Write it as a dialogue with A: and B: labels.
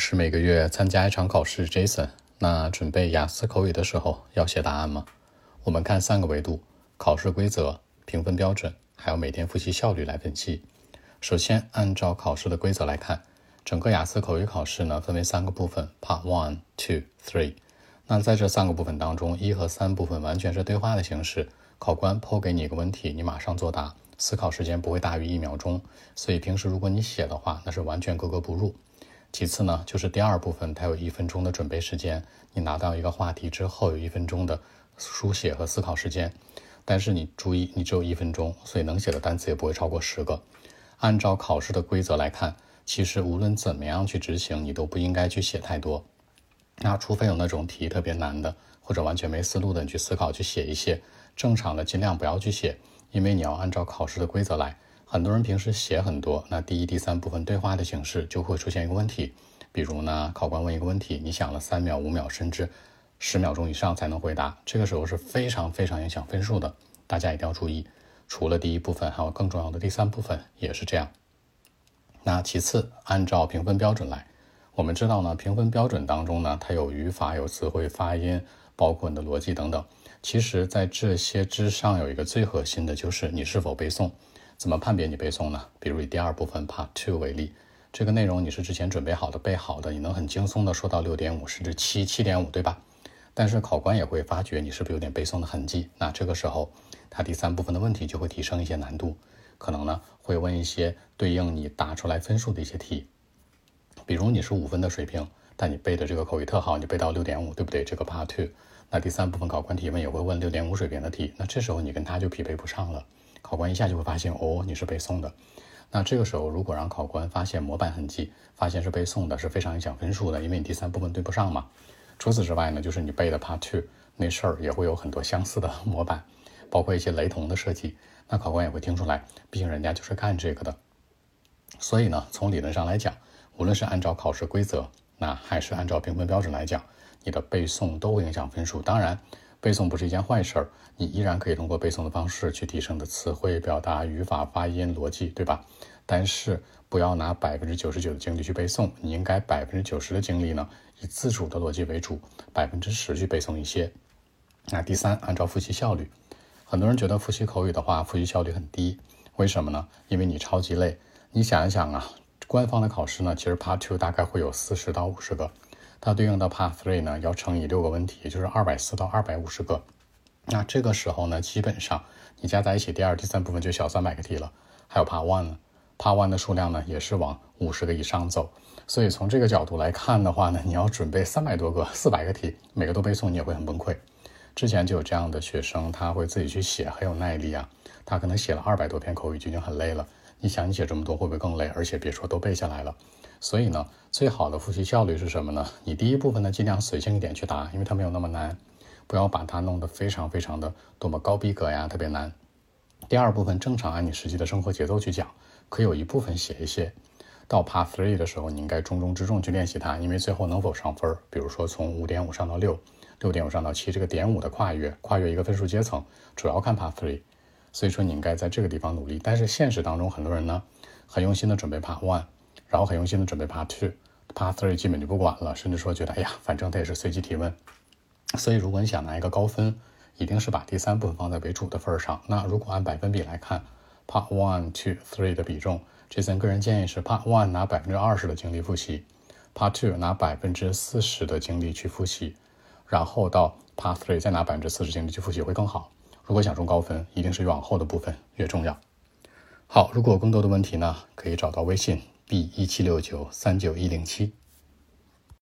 A: 是每个月参加一场考试，Jason。那准备雅思口语的时候要写答案吗？我们看三个维度：考试规则、评分标准，还有每天复习效率来分析。首先，按照考试的规则来看，整个雅思口语考试呢分为三个部分：Part One、Two、Three。那在这三个部分当中，一和三部分完全是对话的形式，考官抛给你一个问题，你马上作答，思考时间不会大于一秒钟。所以平时如果你写的话，那是完全格格不入。其次呢，就是第二部分，它有一分钟的准备时间。你拿到一个话题之后，有一分钟的书写和思考时间。但是你注意，你只有一分钟，所以能写的单词也不会超过十个。按照考试的规则来看，其实无论怎么样去执行，你都不应该去写太多。那除非有那种题特别难的，或者完全没思路的，你去思考去写一些。正常的尽量不要去写，因为你要按照考试的规则来。很多人平时写很多，那第一、第三部分对话的形式就会出现一个问题，比如呢，考官问一个问题，你想了三秒、五秒，甚至十秒钟以上才能回答，这个时候是非常非常影响分数的，大家一定要注意。除了第一部分，还有更重要的第三部分也是这样。那其次，按照评分标准来，我们知道呢，评分标准当中呢，它有语法、有词汇、发音，包括你的逻辑等等。其实，在这些之上，有一个最核心的就是你是否背诵。怎么判别你背诵呢？比如以第二部分 Part Two 为例，这个内容你是之前准备好的、背好的，你能很轻松的说到六点五甚至七七点五，对吧？但是考官也会发觉你是不是有点背诵的痕迹，那这个时候他第三部分的问题就会提升一些难度，可能呢会问一些对应你答出来分数的一些题，比如你是五分的水平，但你背的这个口语特好，你背到六点五，对不对？这个 Part Two，那第三部分考官提问也会问六点五水平的题，那这时候你跟他就匹配不上了。考官一下就会发现，哦，你是背诵的。那这个时候，如果让考官发现模板痕迹，发现是背诵的，是非常影响分数的，因为你第三部分对不上嘛。除此之外呢，就是你背的 Part Two 那事儿也会有很多相似的模板，包括一些雷同的设计。那考官也会听出来，毕竟人家就是干这个的。所以呢，从理论上来讲，无论是按照考试规则，那还是按照评分标准来讲，你的背诵都会影响分数。当然。背诵不是一件坏事，你依然可以通过背诵的方式去提升的词汇、表达、语法、发音、逻辑，对吧？但是不要拿百分之九十九的精力去背诵，你应该百分之九十的精力呢以自主的逻辑为主，百分之十去背诵一些。那第三，按照复习效率，很多人觉得复习口语的话，复习效率很低，为什么呢？因为你超级累。你想一想啊，官方的考试呢，其实 Part Two 大概会有四十到五十个。它对应的 Part Three 呢，要乘以六个问题，也就是二百四到二百五十个。那这个时候呢，基本上你加在一起，第二、第三部分就小三百个题了。还有 Part One 呢，Part One 的数量呢，也是往五十个以上走。所以从这个角度来看的话呢，你要准备三百多个、四百个题，每个都背诵，你也会很崩溃。之前就有这样的学生，他会自己去写，很有耐力啊。他可能写了二百多篇口语，就已经很累了。你想，你写这么多，会不会更累？而且别说都背下来了。所以呢，最好的复习效率是什么呢？你第一部分呢，尽量随性一点去答，因为它没有那么难，不要把它弄得非常非常的多么高逼格呀，特别难。第二部分正常按你实际的生活节奏去讲，可以有一部分写一些。到 Part Three 的时候，你应该重中之重去练习它，因为最后能否上分，比如说从五点五上到六，六点五上到七，这个点五的跨越，跨越一个分数阶层，主要看 Part Three。所以说你应该在这个地方努力。但是现实当中，很多人呢，很用心的准备 Part One。然后很用心的准备 Part Two，Part Three 基本就不管了，甚至说觉得哎呀，反正它也是随机提问。所以如果你想拿一个高分，一定是把第三部分放在为主的份上。那如果按百分比来看，Part One、Two、Three 的比重，这三个人建议是 Part One 拿百分之二十的精力复习，Part Two 拿百分之四十的精力去复习，然后到 Part Three 再拿百分之四十精力去复习会更好。如果想中高分，一定是越往后的部分越重要。好，如果有更多的问题呢，可以找到微信。B 一七六九三九一零七。